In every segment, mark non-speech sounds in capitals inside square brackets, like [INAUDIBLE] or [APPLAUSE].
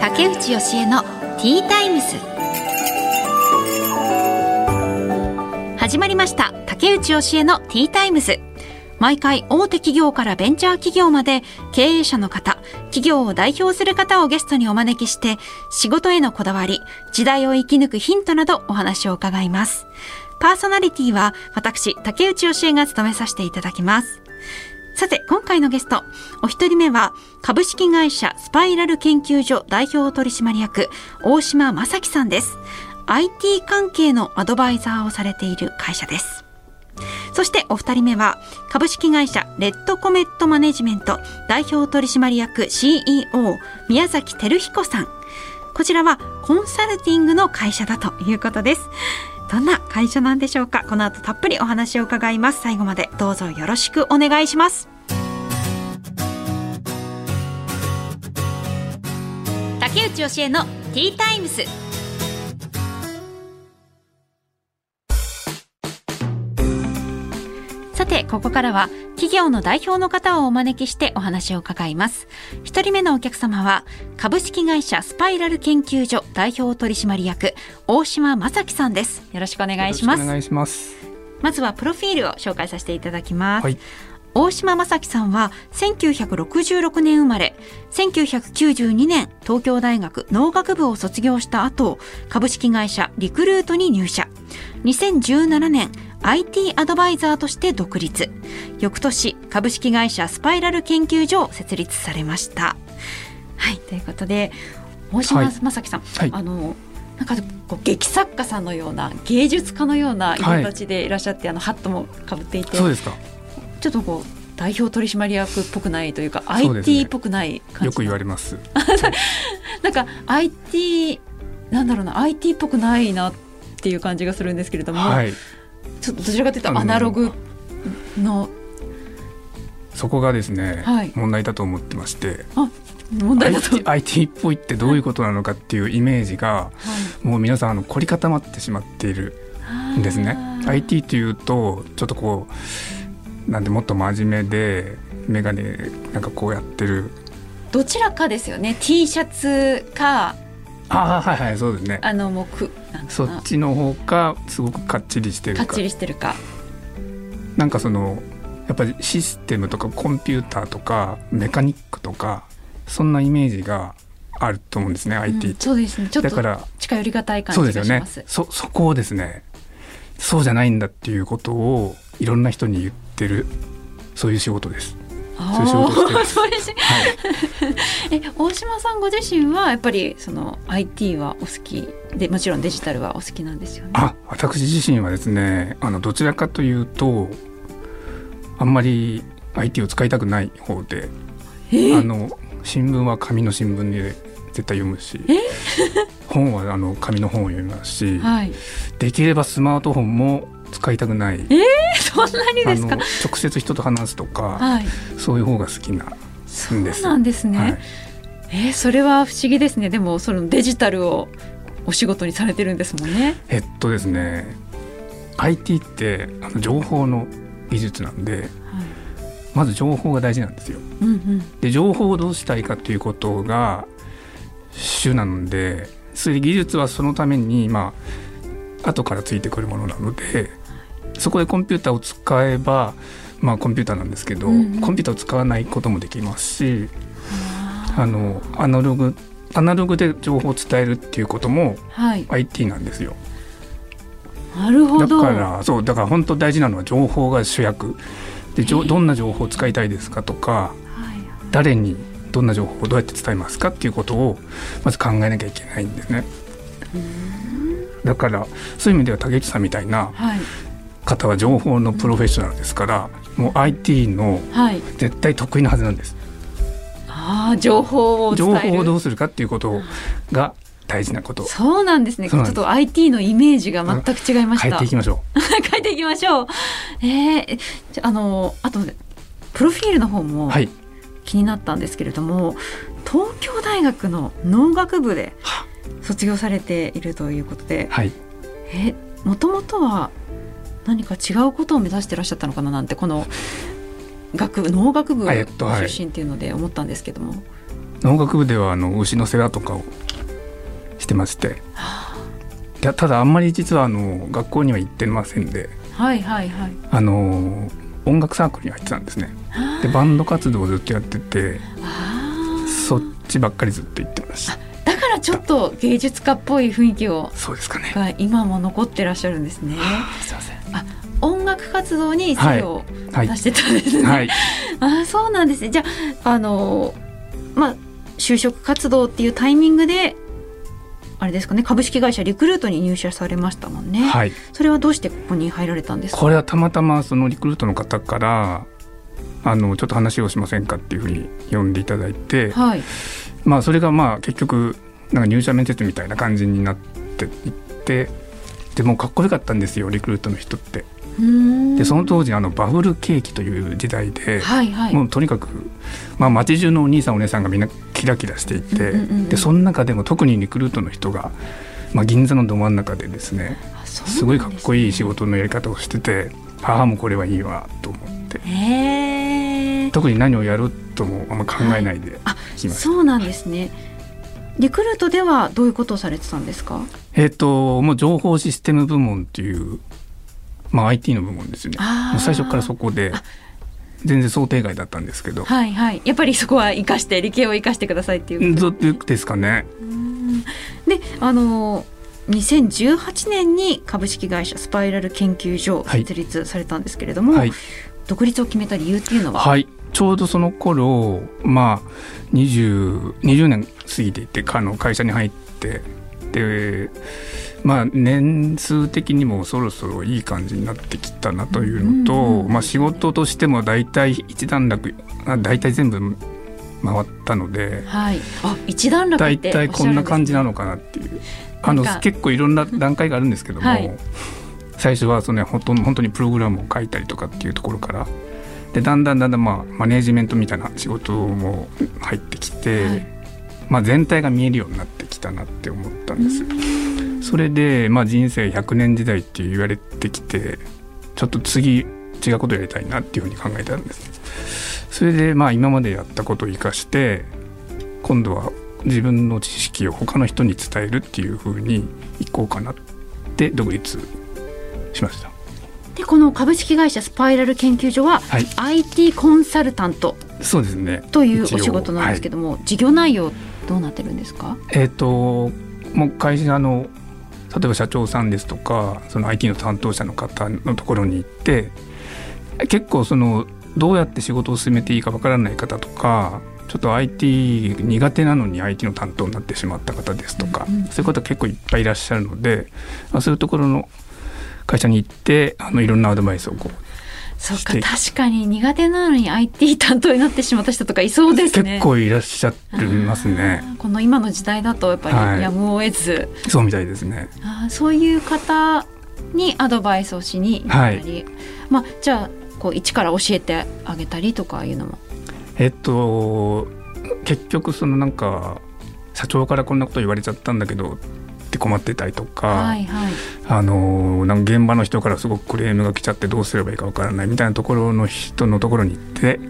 竹内義恵のティータイムス始まりました竹内義恵のティータイムズ毎回大手企業からベンチャー企業まで経営者の方、企業を代表する方をゲストにお招きして仕事へのこだわり、時代を生き抜くヒントなどお話を伺います。パーソナリティは私、竹内義恵が務めさせていただきます。さて、今回のゲスト、お一人目は、株式会社スパイラル研究所代表取締役、大島正樹さんです。IT 関係のアドバイザーをされている会社です。そしてお二人目は株式会社レッドコメットマネジメント代表取締役 CEO 宮崎照彦さんこちらはコンサルティングの会社だということですどんな会社なんでしょうか？この後たっぷりお話を伺います。最後までどうぞよろしくお願いします。竹内義恵のティータイムス。さて、ここからは企業の代表の方をお招きしてお話を伺います。一人目のお客様は、株式会社スパイラル研究所代表取締役、大島正樹さんです。よろしくお願いします。お願いします。まずはプロフィールを紹介させていただきます。はい大島正樹さんは1966年生まれ、1992年東京大学農学部を卒業した後、株式会社リクルートに入社。2017年 IT アドバイザーとして独立。翌年株式会社スパイラル研究所を設立されました。はいということで大島正樹さん、はい、あのなんかこう劇作家さんのような芸術家のような形でいらっしゃって、はい、あのハットもかぶっていてそうですか。ちょっとこう代表取締役っぽくないというか、ね、IT っぽくない感じよく言われます。[LAUGHS] なんか IT なんだろうな IT っぽくないなっていう感じがするんですけれども、はい、ちょっとどちらかというとアナログの。そこがですね、はい、問題だと思ってまして。問題だと。IT, IT っぽいってどういうことなのかっていうイメージが、はい、もう皆さんあの凝り固まってしまっているんですね。IT というとちょっとこうなんでもっと真面目で眼鏡なんかこうやってる。どちらかですよね。T シャツかあはいはいそうですね。あのもうくそっちの方かすごくかっちりしてるか。かっちりしてるか。なんかそのやっぱりシステムとかコンピューターとかメカニックとかそんなイメージがあると思うんですね、うん、IT そうですね。ちょっと近寄りがたい感じがします。そうですよね。そそこをですねそうじゃないんだっていうことをいろんな人に言ってるそういう仕事ですそういう仕事してます。はい、[LAUGHS] え大島さんご自身はやっぱりその IT はお好きでもちろんデジタルはお好きなんですよね。あ私自身はですねあのどちらかというとあんまり IT を使いたくない方で、あの新聞は紙の新聞で絶対読むし [LAUGHS] 本はあの紙の本を読みますし、はい、できればスマートフォンも使いたくない。えー、そんなにですか？直接人と話すとか、はい、そういう方が好きなんです。そうなんですね。はい、えー、それは不思議ですね。でもそのデジタルをお仕事にされてるんですもんね。えっとですね、IT ってあの情報の技術なんで、はい、まず情報が大事なんですよ。うんうん、で情報をどうしたいかということが主なので、それ技術はそのためにまあ後からついてくるものなのでそこでコンピューターを使えばまあコンピューターなんですけど、うん、コンピューターを使わないこともできますしあのアナログアナログで情報を伝えるっていうことも IT なんですよ。なるほど。だからそうだから本当大事なのは情報が主役。でどんな情報を使いたいですかとか、はい、誰にどんな情報をどうやって伝えますかっていうことをまず考えなきゃいけないんですね。だからそういう意味では竹内さんみたいな方は情報のプロフェッショナルですから、もう IT の絶対得意なはずなんです。ああ情報を情報をどうするかっていうことが大事なこと。そうなんですね。ちょっと IT のイメージが全く違いました。変えていきましょう。変えていきましょう。[LAUGHS] ええー、あのあとプロフィールの方も気になったんですけれども、はい、東京大学の農学部で卒業されているということで、はい、えもともとは何か違うことを目指してらっしゃったのかななんてこの学部農学部出身っていうので思ったんですけども、はい、農学部ではあの牛の世話とかをしてまして、はあ、いやただあんまり実はあの学校には行ってませんで、はいはいはい、あの音楽サークルに入ってたんですね。でバンド活動をずっとやっててそっちばっかりずっと行ってました。だからちょっと芸術家っぽい雰囲気をそうですかね。が今も残ってらっしゃるんですね。すいません。あ音楽活動に精を出してたんですね。はい、あそうなんですね。じゃああのまあ就職活動っていうタイミングであれですかね株式会社リクルートに入社されましたもんね。はい。それはどうしてここに入られたんですか？これはたまたまそのリクルートの方からあのちょっと話をしませんかっていうふうに呼んでいただいて、はい。まあそれがまあ結局なんか入社面接みたいな感じになっていってでもかっこよかったんですよリクルートの人って。でその当時あのバブル景気という時代で、はいはい、もうとにかく、まあ、街中のお兄さんお姉さんがみんなキラキラしていて、うんうんうん、でその中でも特にリクルートの人が、まあ、銀座のど真ん中でですねすごいかっこいい仕事のやり方をしてて母もこれはいいわと思って。特に何をやるともあんま考えないで、はい、そうなんですね。リクルートではどういうことをされてたんですか？えっ、ー、ともう情報システム部門っていうまあ IT の部門ですね。もう最初からそこで全然想定外だったんですけど。はいはい。やっぱりそこは生かして理系を生かしてくださいっていうことで。すかね。であの2018年に株式会社スパイラル研究所設立されたんですけれども、はい、独立を決めた理由っていうのは？はい。ちょうどその頃まあ 20, 20年過ぎていてあの会社に入ってでまあ年数的にもそろそろいい感じになってきたなというのと、まあ、仕事としても大体一段落大体全部回ったので、はい、あ一段落大体こんな感じなのかなっていう。あの結構いろんな段階があるんですけども、はい、最初はその、ね、本当本当にプログラムを書いたりとかっていうところからでだんだんだんだん、まあ、マネージメントみたいな仕事も入ってきて、はい、まあ、全体が見えるようになってきたなって思ったんです。それで、まあ、人生100年時代って言われてきてちょっと次違うことやりたいなっていうふうに考えたんです。それで、まあ、今までやったことを生かして今度は自分の知識を他の人に伝えるっていうふうにいこうかなって独立しました。でこの株式会社スパイラル研究所は、はい、IT コンサルタントそうですねというお仕事なんですけども、はい、事業内容どうなってるんですか？えっ、ー、ともう会社の例えば社長さんですとかその IT の担当者の方のところに行って結構そのどうやって仕事を進めていいかわからない方とかちょっと IT 苦手なのに IT の担当になってしまった方ですとか、うんうん、そういう方結構いっぱいいらっしゃるので、まあ、そういうところの会社に行ってあのいろんなアドバイスをこうそうか確かに苦手なのに IT 担当になってしまった人とかいそうですね。結構いらっしゃいますね。この今の時代だとやっぱりやむを得ず、はい、そうみたいですね。あそういう方にアドバイスをしに行ったり、はい、まあじゃあこう一から教えてあげたりとかいうのも。えっと結局そのなんか社長からこんなこと言われちゃったんだけどって困ってたりとか、はいはい、あのなんか現場の人からすごくクレームが来ちゃってどうすればいいかわからないみたいなところの人のところに行って、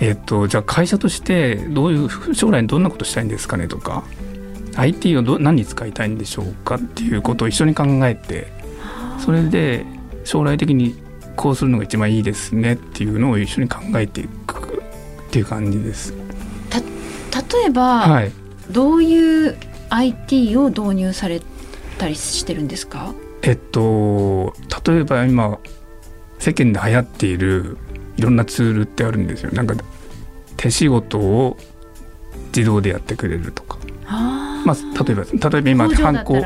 えっと、じゃあ会社としてどういう将来どんなことしたいんですかねとか IT をど何に使いたいんでしょうかっていうことを一緒に考えてそれで将来的にこうするのが一番いいですねっていうのを一緒に考えていくっていう感じです。た例えば、はい、どういう IT を導入されたりしてるんですか？えっと例えば今世間で流行っているいろんなツールってあるんですよ。なんか手仕事を自動でやってくれるとか。まあ、例えば例えば今ハンコ。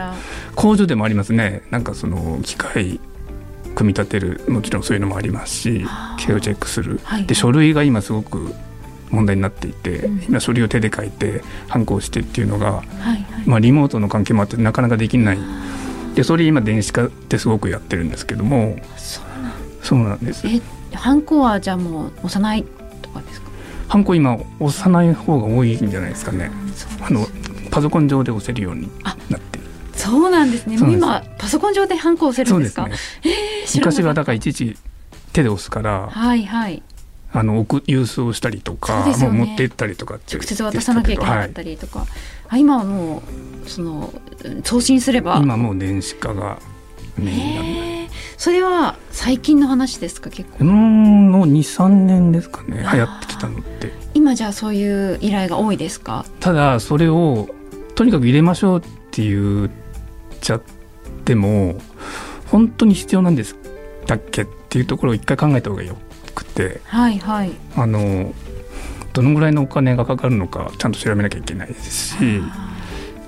工場でもありますね。なんかその機械組み立てるもちろんそういうのもありますし経をチェックする、はい、で書類が今すごく問題になっていて、今書類を手で書いて反抗してっていうのが、はいはい、まあ、リモートの関係もあってなかなかできない。でそれ今電子化ってすごくやってるんですけどもそうなんです。え反抗はじゃあもう押さないとかですか？反抗今押さない方が多いんじゃないですかね。あのパソコン上で押せるようになってそうなんですね。今パソコン上で反抗押せるんですか、ね、えー、昔はだからいちいち手で押すから、はいはい、あの送郵送したりとか、ね、もう持って行ったりとか直接渡さなきゃいけなかったりとか、はい、あ今はもうその送信すれば。今もう電子化がメインそれは最近の話ですか結構。うんの23年ですかね。流行ってきたのって。今じゃあそういう依頼が多いですか？ただそれをとにかく入れましょうって言っちゃっても本当に必要なんですだっけっていうところを一回考えた方がよくて、はいはい、あのどのぐらいのお金がかかるのかちゃんと調べなきゃいけないですし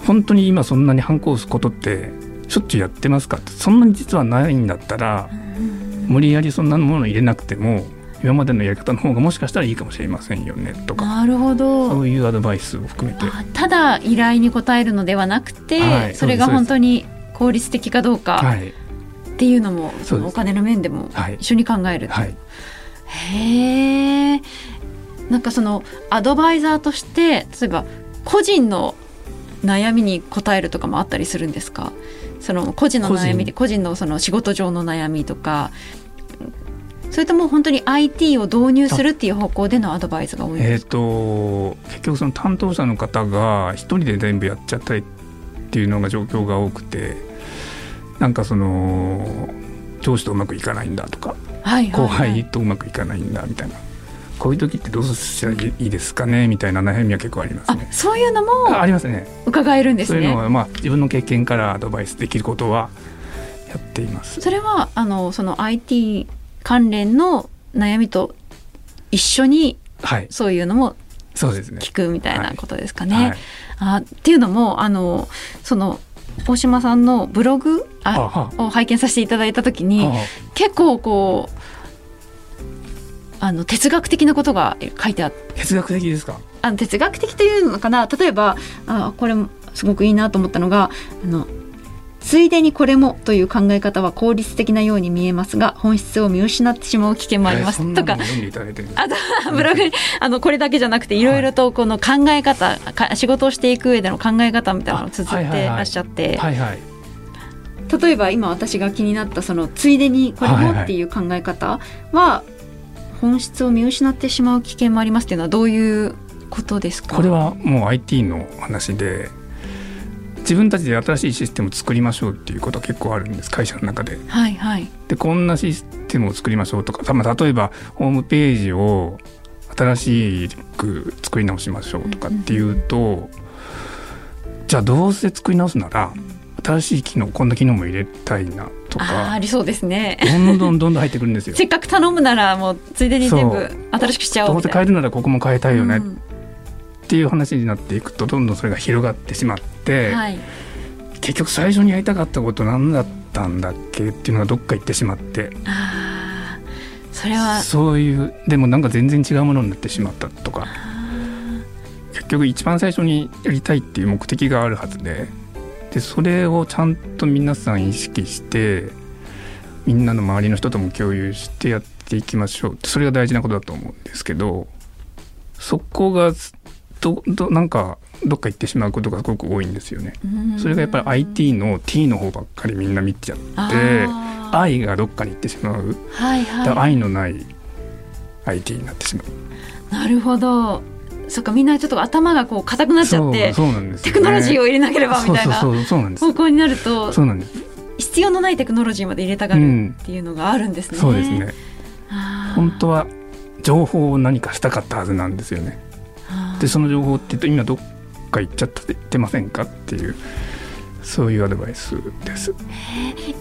本当に今そんなに反抗すことってしょっちゅうやってますか？ってそんなに実はないんだったら無理やりそんなものを入れなくても今までのやり方の方がもしかしたらいいかもしれませんよねとか。なるほど。そういうアドバイスを含めて。ただ依頼に応えるのではなくて、はい、それが本当に効率的かどうかっていうのも、そのお金の面でも一緒に考える、はい、へえんかそのアドバイザーとして例えば個人の悩みに答えるとかもあったりするんですか？その個人の悩みで個人。のその仕事上の悩みとか。それとも本当に IT を導入するっていう方向でのアドバイスが多いですか、えーと、結局その担当者の方が一人で全部やっちゃったりっていうのが状況が多くてなんかその上司とうまくいかないんだとか、はいはいはい、後輩とうまくいかないんだみたいなこういう時ってどうしたらいいですかねみたいな悩みは結構ありますね。そういうのもありますね。伺えるんですね。そういうのはまあ自分の経験からアドバイスできることはやっています。それはあのその IT 関連の悩みと一緒に、はい、そういうのもそうですね聞くみたいなことですかね。はいはい、あっていうのもあのその大島さんのブログあを拝見させていただいた時に結構こうあの哲学的なことが書いてあって。哲学的ですか？あの哲学的というのかな。例えばあこれもすごくいいなと思ったのがあのついでにこれもという考え方は効率的なように見えますが本質を見失ってしまう危険もあります、えー、とかあとブログにあのこれだけじゃなくていろいろとこの考え方、はい、仕事をしていく上での考え方みたいなのを綴ってらっしゃって。はいはい例えば今私が気になったそのついでにこれもっていう考え方は本質を見失ってしまう危険もありますっていうのはどういうことですか？これはもう IT の話で自分たちで新しいシステムを作りましょうっていうことは結構あるんです会社の中で。はいはい、でこんなシステムを作りましょうとか、まあ、例えばホームページを新しく作り直しましょうとかっていうと、うん、じゃあどうせ作り直すなら新しい機能こんな機能も入れたいなとかありそうですね。どんどんどんどん入ってくるんですよ。[LAUGHS] せっかく頼むならもうついでに全部新しくしちゃおうどうせ変えるならここも変えたいよね、うん、っていう話になっていくとどんどんそれが広がってしまって、はい、結局最初にやりたかったこと何だったんだっけっていうのがどっか行ってしまって。あそれは。そういうでもなんか全然違うものになってしまったとか。結局一番最初にやりたいっていう目的があるはずで。でそれをちゃんと皆さん意識してみんなの周りの人とも共有してやっていきましょうそれが大事なことだと思うんですけどそこがどどなんかどっか行ってしまうことがすごく多いんですよね。それがやっぱり IT の T の方ばっかりみんな見ちゃって愛がどっかに行ってしまう、はいはい、愛のない IT になってしまう。なるほど。そっかみんなちょっと頭がこう硬くなっちゃってそうなんです、ね、テクノロジーを入れなければみたいな方向になるとそうなんです。必要のないテクノロジーまで入れたがるっていうのがあるんですね。うん、そうですね。本当は情報を何かしたかったはずなんですよね。でその情報って今どっか行っちゃってませんかっていうそういうアドバイスです。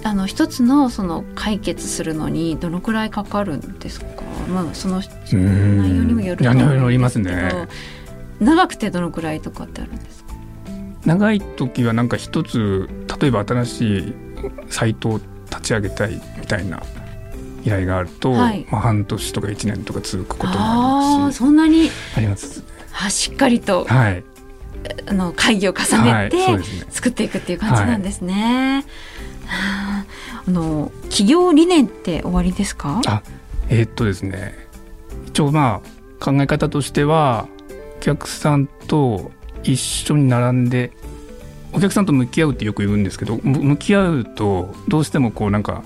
あの一つのその解決するのにどのくらいかかるんですか？まあその内容にもよると思うんですね、長くてどのくらいとかってあるんですか？長い時はなんか一つ例えば新しいサイトを立ち上げたいみたいな依頼があると、はい、まあ半年とか一年とか続くこともありますし、そんなにあります。はしっかりと、はい、あの会議を重ねて、作っていくっていう感じなんですね。はい、あの企業理念って終わりですか？あ、えー、っとですね。一応まあ考え方としてはお客さんと一緒に並んでお客さんと向き合うってよく言うんですけど向き合うとどうしてもこうなんか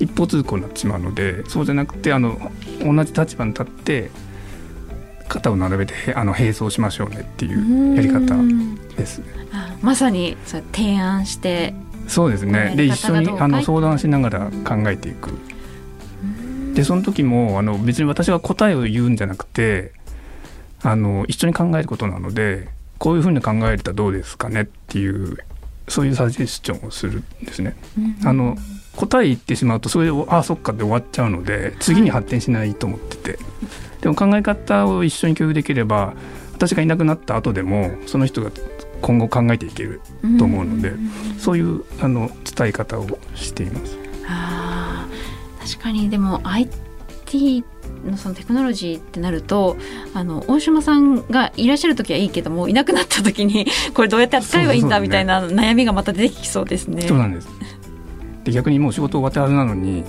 一方通行になってしまうのでそうじゃなくてあの同じ立場に立って肩を並べてあの並走しましょうねっていうやり方です。ね。まさにそ提案してそうですね。で一緒にあの相談しながら考えていく。でその時もあの別に私が答えを言うんじゃなくてあの一緒に考えることなのでこういうふうに考えたらどうですかねっていうそういうサジェスチョンをするんですね。あの答え言ってしまうとそれでああそっかって終わっちゃうので次に発展しないと思ってて、でも考え方を一緒に共有できれば私がいなくなった後でもその人が今後考えていけると思うので、そういうあの伝え方をしています。あ確かにでも IT のそのテクノロジーってなるとあの大島さんがいらっしゃる時はいいけどもいなくなった時に [LAUGHS] これどうやって扱えばいいんだみたいな悩みがまた出てきそうですね。そうなんですで逆にもう仕事終わったはずなのに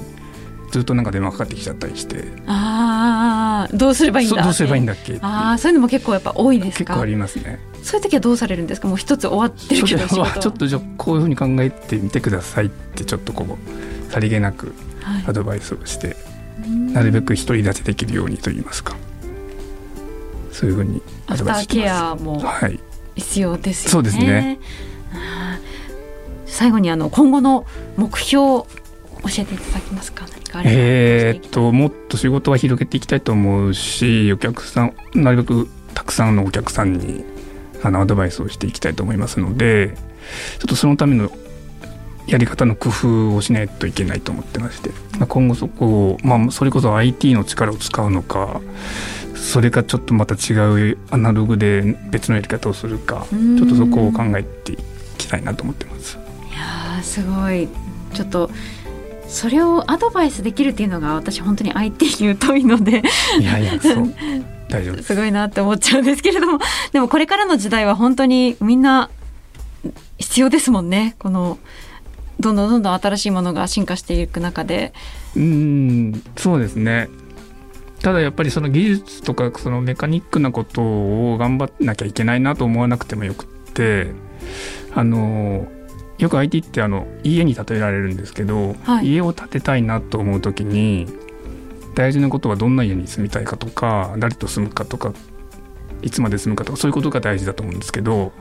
ずっとなんか電話かかってきちゃったりして。ああどうすればいいんだどうすればいいんだっけああそういうのも結構やっぱ多いですか。結構ありますねそういう時はどうされるんですか？もう一つ終わってるけどちょっとじゃこういうふうに考えてみてくださいってちょっとこうさりげなくアドバイスをして、はい、なるべく独り立てできるようにと言いますか。そういうふうにアドバイスしてます。アフターケアも必要ですよね、はい、そうですね。最後にあの今後の目標教えていただけますか？えー、っともっと仕事は広げていきたいと思うしお客さんなるべくたくさんのお客さんにあのアドバイスをしていきたいと思いますのでちょっとそのためのやり方の工夫をしないといけないと思ってまして、まあ、今後そこを、まあ、それこそ IT の力を使うのかそれかちょっとまた違うアナログで別のやり方をするかちょっとそこを考えていきたいなと思ってます。いやすごい。ちょっとそれをアドバイスできるっていうのが私本当に IT に疎いのでいやいや [LAUGHS] そう。大丈夫す。ごいなって思っちゃうんですけれどもでもこれからの時代は本当にみんな必要ですもんね。このどんどんどんどん新しいものが進化していく中で。うんそうですね。ただやっぱりその技術とかそのメカニックなことを頑張らなきゃいけないなと思わなくてもよくってあのよく IT ってあの家に建てられるんですけど、はい、家を建てたいなと思う時に大事なことはどんな家に住みたいかとか誰と住むかとかいつまで住むかとかそういうことが大事だと思うんですけど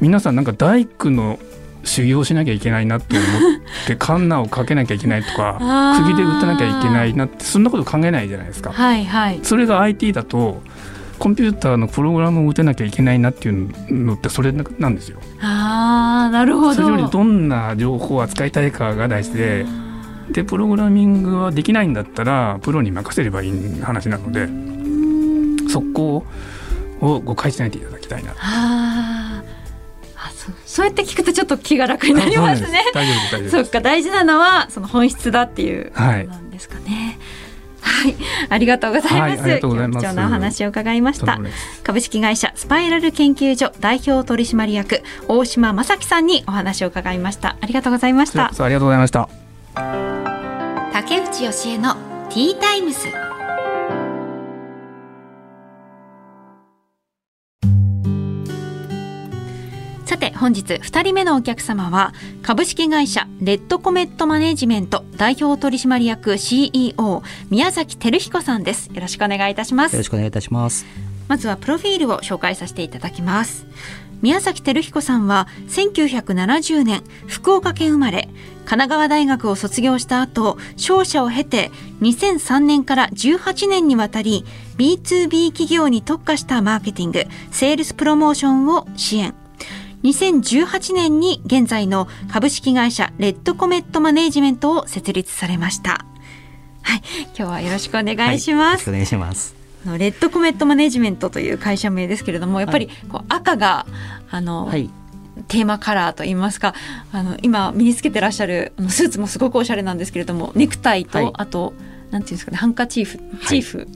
皆さんなんか大工の修行しなきゃいけないなって思って [LAUGHS] カンナをかけなきゃいけないとか釘で打たなきゃいけないなってそんなこと考えないじゃないですか。はいはい、それが IT だとコンピューターのプログラムを打てなきゃいけないなっていうのってそれなんですよ。あなるほどそれよりどんな情報を扱いたいかが大事ででプログラミングはできないんだったらプロに任せればいい話なのでそこを誤解しないでいただきたいな。あそうそうやって聞くとちょっと気が楽になりますね。大丈夫大丈夫そっか大事なのはその本質だっていうことなんですかね。はいはい、ありがとうございます。はい、貴重なお話を伺いました。株式会社スパイラル研究所代表取締役大島正樹さんにお話を伺いました。ありがとうございました。ありがとうございました。竹内義恵のティータイムス。本日2人目のお客様は株式会社レッドコメットマネジメント代表取締役 CEO 宮崎照彦さんです。よろしくお願いいたします。よろしくお願いいたします。まずはプロフィールを紹介させていただきます。宮崎照彦さんは1970年福岡県生まれ神奈川大学を卒業した後商社を経て2003年から18年にわたり B2B 企業に特化したマーケティングセールスプロモーションを支援2018年に現在の株式会社レッドコメットマネージメントを設立されました。はい、今日はよろしくお願いします。はい、お願いします。レッドコメットマネジメントという会社名ですけれどもやっぱりこう赤があの、はい、テーマカラーといいますかあの今身につけてらっしゃるスーツもすごくおしゃれなんですけれどもネクタイと、はい、あとなんていうんですかねハンカチーフチーフ、はい、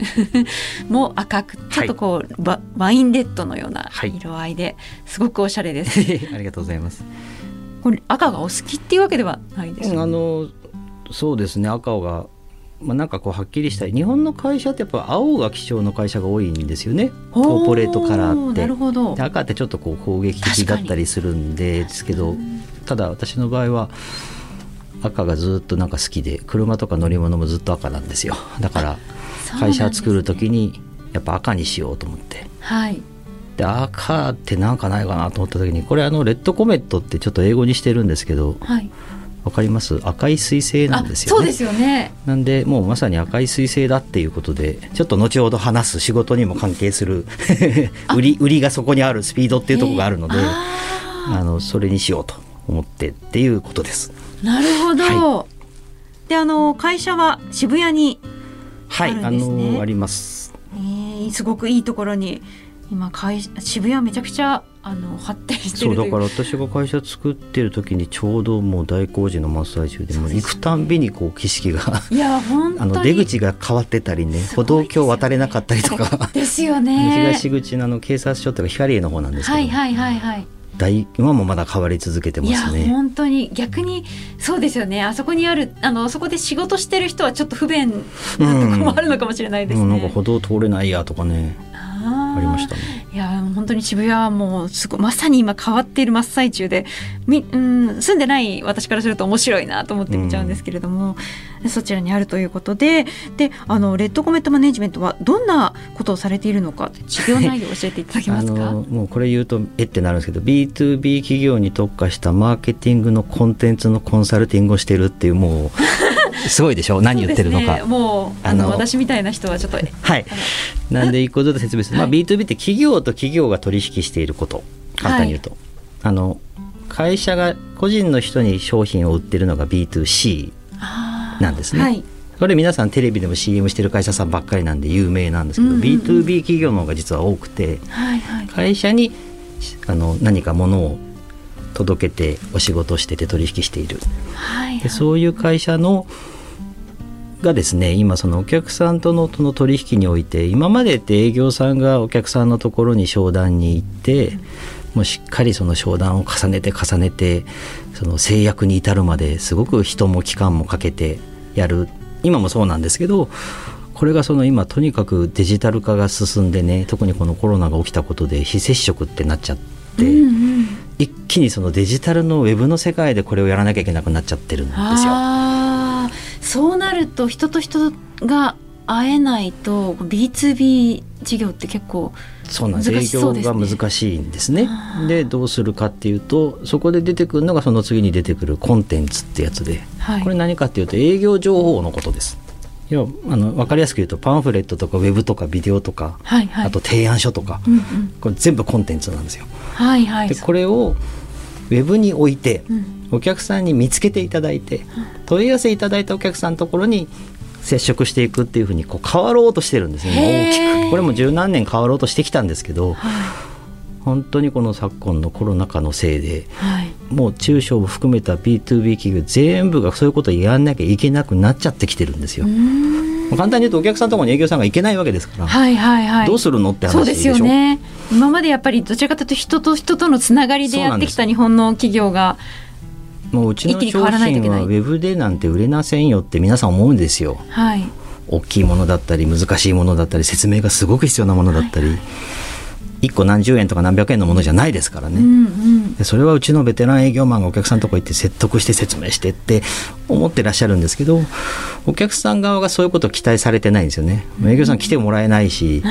[LAUGHS] も赤くちょっとこう、はい、ワインレッドのような色合いで、すごくおしゃれです。[LAUGHS] ありがとうございます。これ赤がお好きっていうわけではないです、あのそうですね赤がまあ、なんかこうはっきりしたい。日本の会社ってやっぱ青が基調の会社が多いんですよね。コーポレートカラーって。なるほど。赤ってちょっとこう攻撃的だったりするんですけどただ私の場合は赤がずっとなんか好きで車とか乗り物もずっと赤なんですよ。だから会社作る時にやっぱ赤にしようと思って、はい、で赤ってなんかないかなと思った時にこれあのレッドコメットってちょっと英語にしてるんですけど、はい、わかります？赤い彗星なんですよね。そうですよね。なんでもうまさに赤い彗星だっていうことでちょっと後ほど話す仕事にも関係する [LAUGHS] 売り売りがそこにあるスピードっていうところがあるのであのそれにしようと思ってっていうことです。なるほど、はい、であの会社は渋谷にあるんですね。はい、あのあります。えー、すごくいいところに今会渋谷めちゃくちゃあの発展してるそうだから私が会社作ってる時にちょうどもう大工事の真っ最中でも行くたんびにこう景色がいや [LAUGHS] 本当あの出口が変わってたりね歩道橋渡れなかったりとか。ですよね。東口のあの警察署とか光栄の方なんですけど、はいはいはいはい大今もまだ変わり続けてますね。本当に逆にそうですよね。あそこにあるあのそこで仕事してる人はちょっと不便なところもあるのかもしれないですね。うん、なんか歩道通れないやとかね。ありましたね。いや本当に渋谷はもうすごまさに今変わっている真っ最中でみ、うん、住んでない私からすると面白いなと思って見ちゃうんですけれども、うん、そちらにあるということでであのレッドコメントマネジメントはどんなことをされているのか事業内容を教えていただけますか？もうこれ言うとえってなるんですけど B2B 企業に特化したマーケティングのコンテンツのコンサルティングをしてるっていうもうすごいでしょ？何言ってるのか、ね、もうあの私みたいな人はちょっと。はい。[LAUGHS] なんで一個ずつ説明する、まあ、B2B って企業と企業が取引していること。簡単に言うと、はい、あの会社が個人の人に商品を売ってるのが B2C なんですね、はい、これ皆さんテレビでも CM してる会社さんばっかりなんで有名なんですけど、うん。うんうん、B2B 企業の方が実は多くて、はいはい、会社にあの何かものを届けてお仕事してて取引している、はいはい、でそういう会社のがですね今そのお客さんとのの取引において今までって営業さんがお客さんのところに商談に行って、うん、もうしっかりその商談を重ねて重ねてその制約に至るまですごく人も期間もかけてやる。今もそうなんですけどこれがその今とにかくデジタル化が進んでね特にこのコロナが起きたことで非接触ってなっちゃって、うんうん、一気にそのデジタルのウェブの世界でこれをやらなきゃいけなくなっちゃってるんですよ。そうなると人と人が会えないと B2B 事業って結構そうなんです営業が難しいんですね。でどうするかっていうとそこで出てくるのがその次に出てくるコンテンツってやつで、はい、これ何かっていうと営業情報のことです。要はあの分かりやすく言うとパンフレットとかウェブとかビデオとか、はいはい、あと提案書とか、うんうん、これ全部コンテンツなんですよ。はいはい、でこれをウェブに置いて、お客さんに見つけていただいて、問い合わせいただいたお客さんのところに接触していくっていうふうにこう変わろうとしてるんですよ。ね大きく。これも十何年変わろうとしてきたんですけど、はい、本当にこの昨今のコロナ禍のせいで、はい、もう中小を含めた B2B 企業全部がそういうことをやらなきゃいけなくなっちゃってきてるんですよ。簡単に言うとお客さんとこに営業さんが行けないわけですから、はいはいはい、どうするのって話でしょそうですよね。今までやっぱりどちらかというと人と人とのつながりでやってきた日本の企業がもううちの商品はウェブでなんて売れませんよって皆さん思うんですよ。はい、大きいものだったり難しいものだったり説明がすごく必要なものだったり。はいはい1個何十円とか何百円のものじゃないですからね、うんうん、でそれはうちのベテラン営業マンがお客さんのとこ行って説得して説明してって思ってらっしゃるんですけどお客さん側がそういうことを期待されてないんですよね、営業さん来てもらえないし、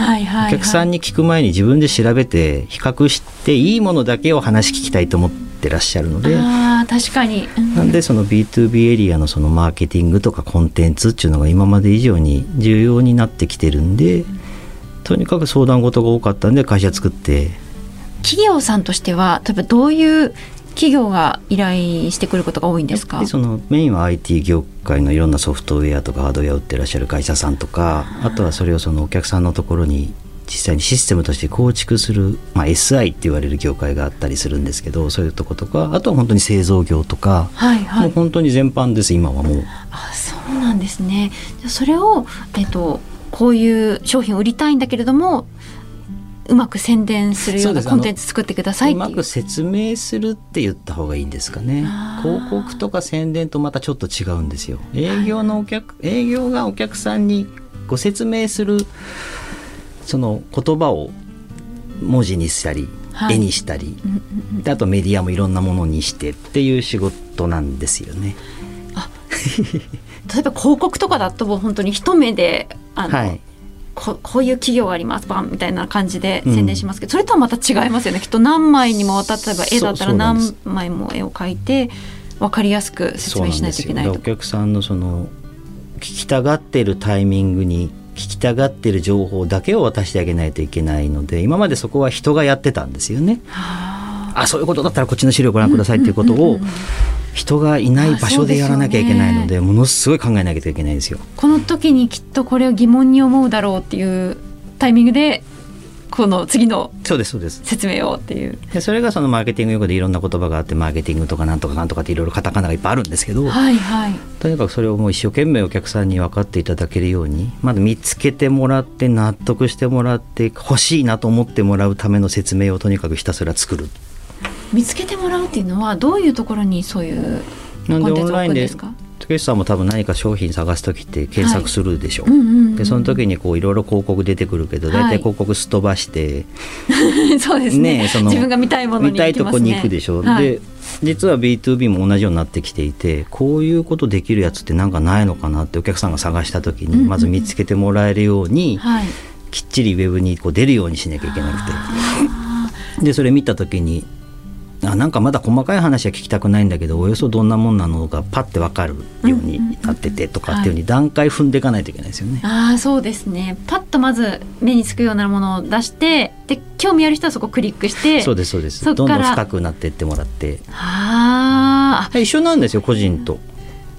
お客さんに聞く前に自分で調べて比較していいものだけを話聞きたいと思ってらっしゃるのであ確かに、うん、なんでその B2B エリアのそのマーケティングとかコンテンツっていうのが今まで以上に重要になってきてるんで、うんとにかく相談事が多かったんで会社作って。企業さんとしては例えばどういう企業が依頼してくることが多いんですか？そのメインは IT 業界のいろんなソフトウェアとかハードウェアを売ってらっしゃる会社さんとかあとはそれをそのお客さんのところに実際にシステムとして構築する、まあ、SI って言われる業界があったりするんですけどそういうとことかあとは本当に製造業とか、はいはい、もう本当に全般です今はもう。あそうなんですね。それを、えっとこういう商品を売りたいんだけれどもうまく宣伝するようなコンテンツ作ってくださいう。まく説明するって言った方がいいんですかね。広告とか宣伝とまたちょっと違うんですよ。営業のお客、はい、営業がお客さんにご説明するその言葉を文字にしたり、はい、絵にしたり、あとメディアもいろんなものにしてっていう仕事なんですよね。あ例えば広告とかだと本当に一目であの、はい、ここういう企業がありますバンみたいな感じで宣伝しますけど、うん、それとはまた違いますよね。きっと何枚にも例えば絵だったら何枚も絵を描いて分かりやすく説明しないといけないお客さんのその聞きたがってるタイミングに聞きたがってる情報だけを渡してあげないといけないので今までそこは人がやってたんですよね。あ。そういうことだったらこっちの資料ご覧くださいっていうことを人がいない場所でやらなきゃいけないのでものすごい考えなきゃいけないんですよ。この時にきっとこれを疑問に思うだろうっていうタイミングでこの次の説明をっていう。でそれがそのマーケティング用語でいろんな言葉があってマーケティングとかなんとかなんとかっていろいろカタカナがいっぱいあるんですけど、はいはい、とにかくそれをもう一生懸命お客さんに分かっていただけるようにまず見つけてもらって納得してもらって欲しいなと思ってもらうための説明をとにかくひたすら作る見つけてもらうっていうのはどういうところにそういうコンテンツを置くんですか？竹内さんも多分何か商品探す時って検索するでしょ、はいうんうんうん、でその時にこういろいろ広告出てくるけど大体広告すっ飛ばして、はい、そうですね、ね、その自分が見たいものに、ね、見たいとこに行くでしょ、はい、で実は B2B も同じようになってきていてこういうことできるやつってなんかないのかなってお客さんが探した時にまず見つけてもらえるように、うんうん、きっちりウェブにこう出るようにしなきゃいけなくて。でそれ見た時にあなんかまだ細かい話は聞きたくないんだけどおよそどんなもんなのかパッて分かるようになっててとかっていうふうに段階踏んでいかないといけないですよね。ああそうですね。パッとまず目につくようなものを出してで興味ある人はそこクリックしてそうですそうです。どんどん深くなっていってもらって。ああ一緒なんですよ個人と。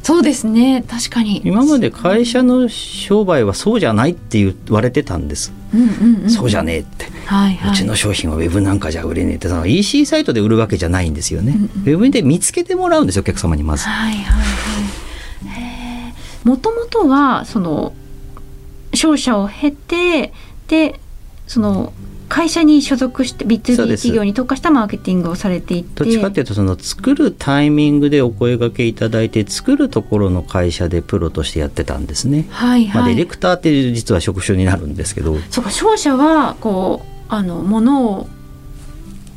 そうですね。確かに。今まで会社の商売はそうじゃないって言われてたんです、うんうんうん、そうじゃねえって、はいはい、うちの商品はウェブなんかじゃ売れねえって EC サイトで売るわけじゃないんですよね、うんうん、ウェブで見つけてもらうんですよお客様にまず。はいはいはい、もともとはその商社を経てでその会社に所属して B2B 企業に特化したマーケティングをされていて。どっちかっていうとその作るタイミングでお声がけいただいて作るところの会社でプロとしてやってたんですね。はいはい、まあ、ディレクターって実は職種になるんですけど。そうか商社はこうあのものを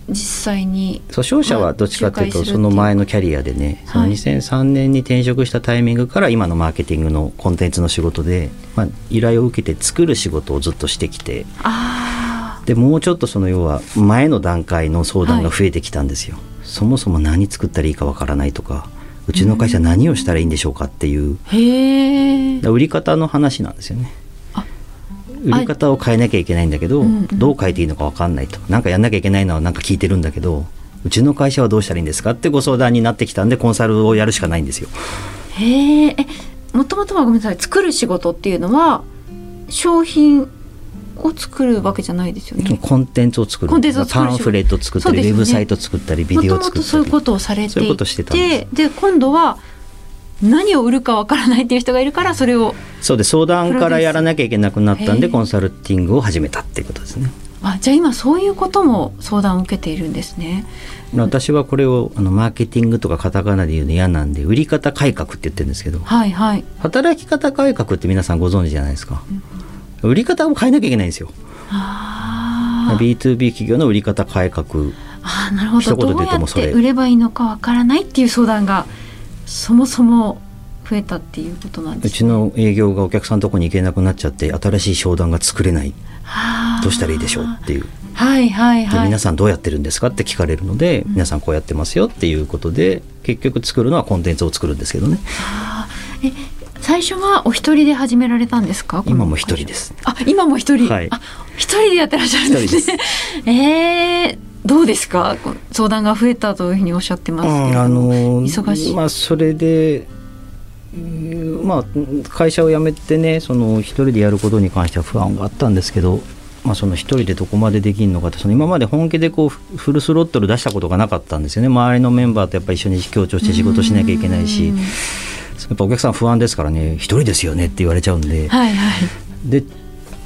実際にそう商社はどっちかっていうとその前のキャリアでね、その2003年に転職したタイミングから今のマーケティングのコンテンツの仕事で、まあ、依頼を受けて作る仕事をずっとしてきて。あでもうちょっとその要は前の段階の相談が増えてきたんですよ、はい、そもそも何作ったらいいかわからないとかうちの会社何をしたらいいんでしょうかっていう、うん、売り方の話なんですよね売り方を変えなきゃいけないんだけど、うんうん、どう変えていいのか分かんないと何かやんなきゃいけないのは何か聞いてるんだけどうちの会社はどうしたらいいんですかってご相談になってきたんでコンサルをやるしかないんですよ。へえもともとはごめんなさい作る仕事っていうのは商品を作るわけじゃないですよね？コンテンツを作る。コンテンツを。パンフレット作ったり、ね、ウェブサイト作ったり、ビデオ作ったり。そういうことをされていて、で今度は何を売るかわからないっていう人がいるからそれをそうで相談からやらなきゃいけなくなったんでコンサルティングを始めたっていうことですね。あじゃあ今そういうことも相談を受けているんですね。私はこれをあのマーケティングとかカタカナで言うの嫌なんで売り方改革って言ってるんですけど、はいはい、働き方改革って皆さんご存知じゃないですか？うん売り方を変えなきゃいけないんですよ。B2B 企業の売り方改革あなるほどどうやって売ればいいのかわからないっていう相談がそもそも増えたっていうことなんです、ね、うちの営業がお客さんのとこに行けなくなっちゃって新しい商談が作れない。どうしたらいいでしょうっていう。はいはいはい、皆さんどうやってるんですかって聞かれるので、うん、皆さんこうやってますよっていうことで結局作るのはコンテンツを作るんですけどね。え最初はお一人で始められたんですか？今も一人です。あ今も一人、はい、あ一人でやってらっしゃるんですね。[LAUGHS] えー、どうですか？相談が増えたというふうにおっしゃってますけど、あの忙しい。まあそれでまあ会社を辞めてねその一人でやることに関しては不安があったんですけどまあ、その一人でどこまでできるのかってその今まで本気でこうフルスロットル出したことがなかったんですよね。周りのメンバーとやっぱり一緒に協調して仕事しなきゃいけないしやっぱお客さん不安ですからね一人ですよねって言われちゃうんで、はいはい、で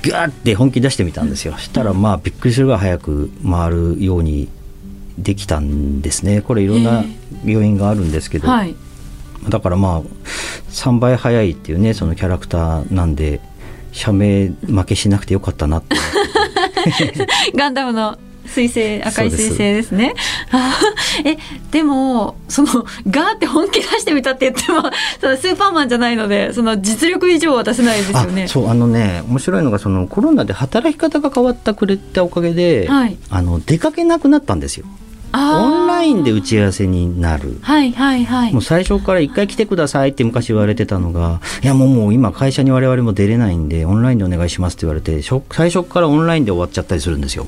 ガーって本気出してみたんですよ。したらまあびっくりするぐらい早く回るようにできたんですね。これいろんな要因があるんですけど、はい、だからまあ3倍早いっていうねそのキャラクターなんで社名負けしなくてよかったなって。[LAUGHS] ガンダムの水星赤い水星ですね。えでもそのガーって本気出してみたって言っても [LAUGHS] そのスーパーマンじゃないのでその実力以上は出せないですよね。そうあのね面白いのがそのコロナで働き方が変わったくれたおかげで、はい、あの出かけなくなったんですよ。オンラインで打ち合わせになる、はいはいはい、もう最初から一回来てくださいって昔言われてたのがいやもうもう今会社に我々も出れないんでオンラインでお願いしますって言われて最初からオンラインで終わっちゃったりするんですよ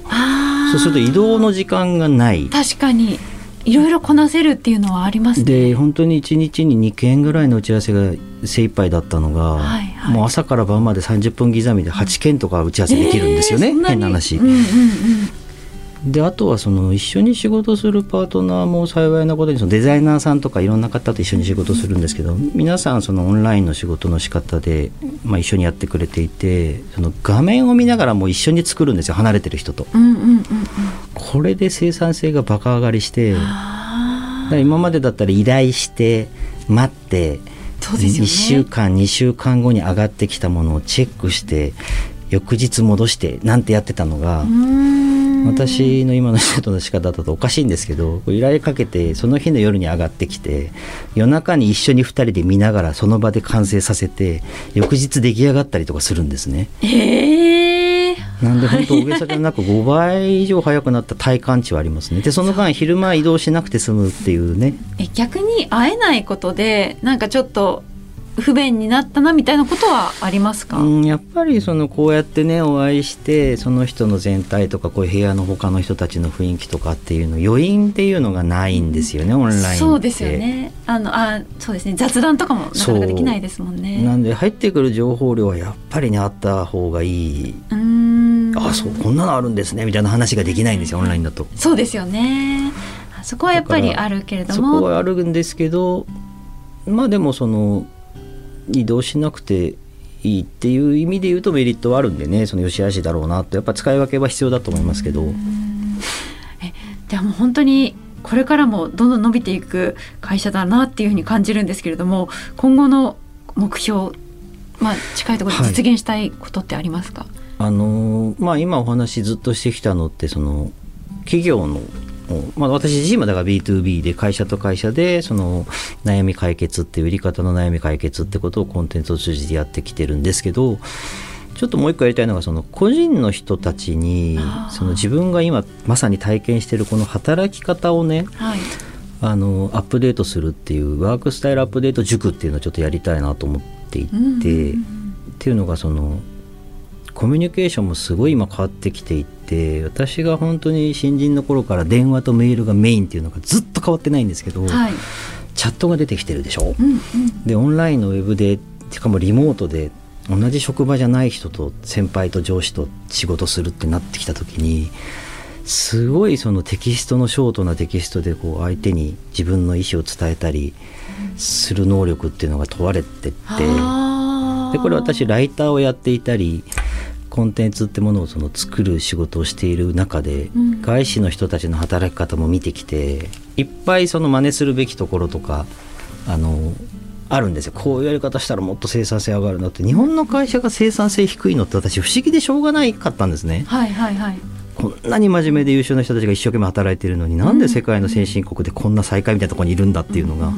そうすると移動の時間がない。確かにいろいろこなせるっていうのはあります、ね、で本当に1日に2件ぐらいの打ち合わせが精一杯だったのが、はいはい、もう朝から晩まで30分刻みで8件とか打ち合わせできるんですよね、えー、変な話。うんうんうんであとはその一緒に仕事するパートナーも幸いなことにそのデザイナーさんとかいろんな方と一緒に仕事するんですけど皆さんそのオンラインの仕事の仕方で、まあ、一緒にやってくれていてその画面を見ながらも一緒に作るんですよ離れてる人と、これで生産性がバカ上がりして今までだったら依頼して待ってそうですよ、ね、1週間2週間後に上がってきたものをチェックして翌日戻してなんてやってたのが。私の今の仕事の仕方だとおかしいんですけど依頼かけてその日の夜に上がってきて夜中に一緒に2人で見ながらその場で完成させて翌日出来上がったりとかするんですね。えー、なんで本当大げさじゃなく5倍以上早くなった体感値はありますね。でその間昼間移動しなくて済むっていうね。え逆に会えないことでなんかちょっと不便になったなみたいなことはありますか、うん、やっぱりそのこうやってねお会いしてその人の全体とかこういう部屋の他の人たちの雰囲気とかっていうの余韻っていうのがないんですよね、オンラインそうですよね。あのあそうですね。雑談とかもなかなかできないですもんね。なんで入ってくる情報量はやっぱりねあった方がいい。うん。あそうこんなのあるんですねみたいな話ができないんですよオンラインだと。そうですよね。そこはやっぱりあるけれども。そこはあるんですけどまあでもその移動しなくていいっていう意味で言うとメリットはあるんでねその良し悪しだろうなと。やっぱ使い分けは必要だと思いますけど。えじゃあもう本当にこれからもどんどん伸びていく会社だなっていうふうに感じるんですけれども今後の目標、まあ、近いところで実現したいことってありますか、はい、あのまあ、今お話ずっとしてきたのってその企業のまあ、私自身もだから B2B で会社と会社でその悩み解決っていう売り方の悩み解決ってことをコンテンツを通じてやってきてるんですけどちょっともう一個やりたいのがその個人の人たちにその自分が今まさに体験してるこの働き方をね、はい、あのアップデートするっていうワークスタイルアップデート塾っていうのをちょっとやりたいなと思っていて、うん、っていうのがそのコミュニケーションもすごい今変わってきていて私が本当に新人の頃から電話とメールがメインっていうのがずっと変わってないんですけど、はい、チャットが出てきてるでしょ、うんうん、でオンラインのウェブでしかもリモートで同じ職場じゃない人と先輩と上司と仕事するってなってきた時にすごいそのテキストのショートなテキストでこう相手に自分の意思を伝えたりする能力っていうのが問われてってでこれ私ライターをやっていたりコンテンツってものをその作る仕事をしている中で、うん、外資の人たちの働き方も見てきていっぱいその真似するべきところとかあのあるんですよ。こういうやり方したらもっと生産性上がるなって。日本の会社が生産性低いのって私不思議でしょうがないかったんですね。はいはいはい。こんなに真面目で優秀な人たちが一生懸命働いているのに、なんで世界の先進国でこんな最下位みたいなところにいるんだっていうのが、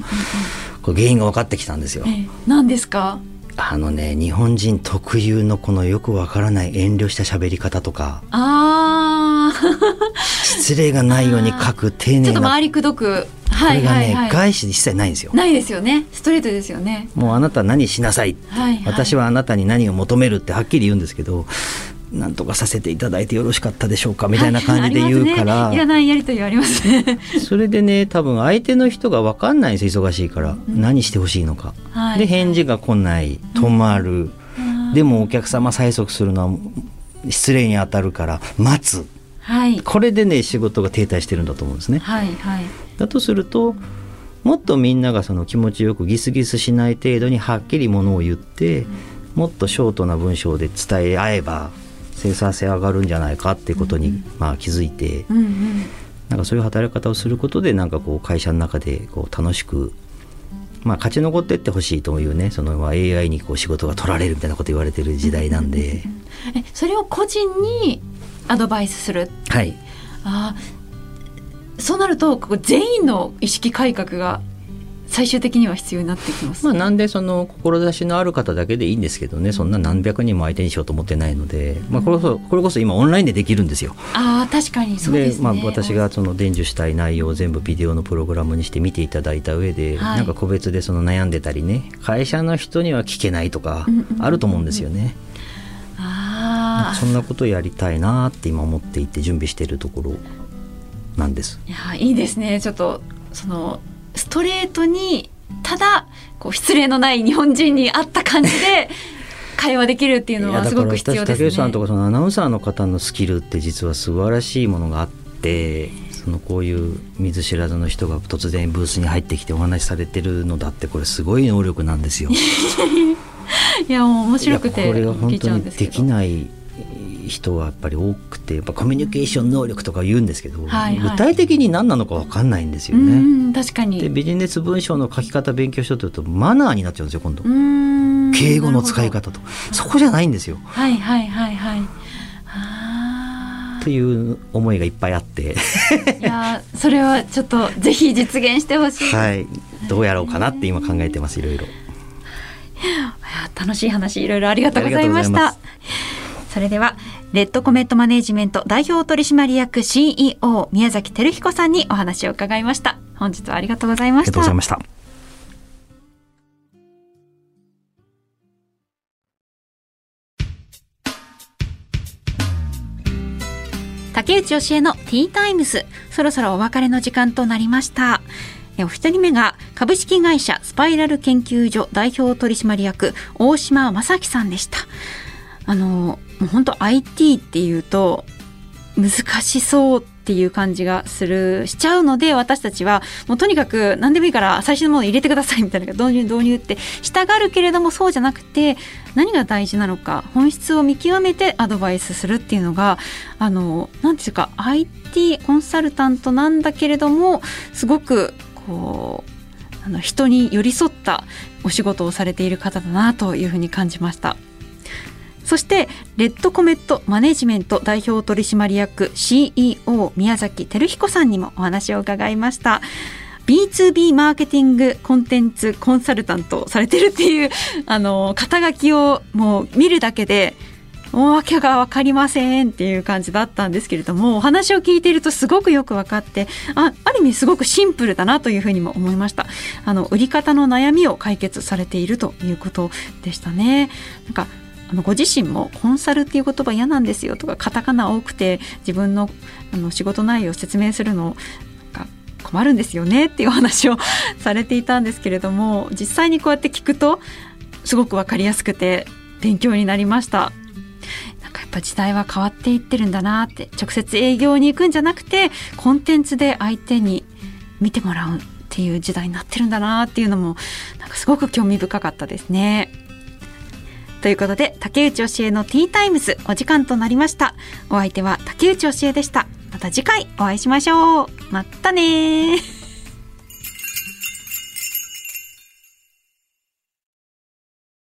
こ原因が分かってきたんですよ。え。何ですか？あのね日本人特有のこのよくわからない遠慮した喋り方とか。あ [LAUGHS] 失礼がないように書く丁寧な。ちょっと回りくどく。はい、これがね、はい、外資で一切ないんですよ。ないですよね。ストレートですよね。もうあなた何しなさい、はいはい、私はあなたに何を求めるってはっきり言うんですけどなんとかさせていただいてよろしかったでしょうかみたいな感じで言うから、[LAUGHS] ね、いらないやりとりあります。ねそれでね多分相手の人が分かんないんです忙しいから、うん、何してほしいのか、はい、で返事が来ない止まる、うん、でもお客様催促するのは失礼に当たるから待つ、はい、これでね仕事が停滞してるんだと思うんですね。はいはい、だとするともっとみんながその気持ちよくギスギスしない程度にはっきりものを言って、うん、もっとショートな文章で伝え合えば生産性上がるんじゃないかっていうことに、まあ、気づいて、うんうん、なんかそういう働き方をすることでなんかこう会社の中でこう楽しくまあ、勝ち残っていってほしいというねその AI にこう仕事が取られるみたいなこと言われてる時代なんで、えそれを個人にアドバイスする、はい、あそうなると全員の意識改革が最終的には必要になってきます、まあ、なんでその志のある方だけでいいんですけどね。そんな何百人も相手にしようと思ってないので、まあ、これこそこれこそ今オンラインでできるんですよ。あ確かにそうです、ね、まあ、私がその伝授したい内容を全部ビデオのプログラムにして見ていただいた上で、はい、なんか個別でその悩んでたりね会社の人には聞けないとかあると思うんですよね。あそんなことやりたいなって今思っていて準備しているところなんです。いやいいですね。ちょっとそのストレートにただこう失礼のない日本人に合った感じで [LAUGHS] 会話できるっていうのはすごく必要ですね。さんとかそのアナウンサーの方のスキルって実は素晴らしいものがあってそのこういう見ず知らずの人が突然ブースに入ってきてお話しされてるのだってこれすごい能力なんですよ。[LAUGHS] いやもう面白くてこれが本当にできない人はやっぱり多くてやっぱコミュニケーション能力とか言うんですけど、はいはい、具体的に何なのか分かんないんですよね。確かにでビジネス文章の書き方勉強しようというとマナーになっちゃうんですよ今度。敬語の使い方とそこじゃないんですよ。はいはいはいはい。という思いがいっぱいあっていやそれはちょっとぜひ実現してほしい。はい、どうやろうかなって今考えてますいろいろ。楽しい話いろいろありがとうございました。それではレッドコメントマネジメント代表取締役 CEO 宮崎照彦さんにお話を伺いました。本日はありがとうございました。ありがとうございました。竹内義恵のティータイムズそろそろお別れの時間となりました。お一人目が株式会社スパイラル研究所代表取締役大島正樹さんでしたあのもう本当 IT っていうと難しそうっていう感じがするしちゃうので私たちはもうとにかく何でもいいから最新のもの入れてくださいみたいな導入導入ってしたがるけれどもそうじゃなくて何が大事なのか本質を見極めてアドバイスするっていうのがあの何ていうか IT コンサルタントなんだけれどもすごくこうあの人に寄り添ったお仕事をされている方だなというふうに感じました。そしてレッドコメットマネジメント代表取締役 CEO 宮崎照彦さんにもお話を伺いました。B2B マーケティングコンテンツコンサルタントされてるっていうあの肩書きをもう見るだけで大訳が分かりませんっていう感じだったんですけれどもお話を聞いているとすごくよく分かってあある意味すごくシンプルだなというふうにも思いました。あの売り方の悩みを解決されているということでしたね。なんかあのご自身もコンサルっていう言葉嫌なんですよとかカタカナ多くて自分のあの仕事内容を説明するのなんか困るんですよねっていうお話を [LAUGHS] されていたんですけれども実際にこうやって聞くとすごく分かりやすくて勉強になりました。なんかやっぱ時代は変わっていってるんだなって直接営業に行くんじゃなくてコンテンツで相手に見てもらうっていう時代になってるんだなっていうのもなんかすごく興味深かったですね。ということで竹内教えのティータイムズお時間となりました。お相手は竹内教えでした。また次回お会いしましょう。またね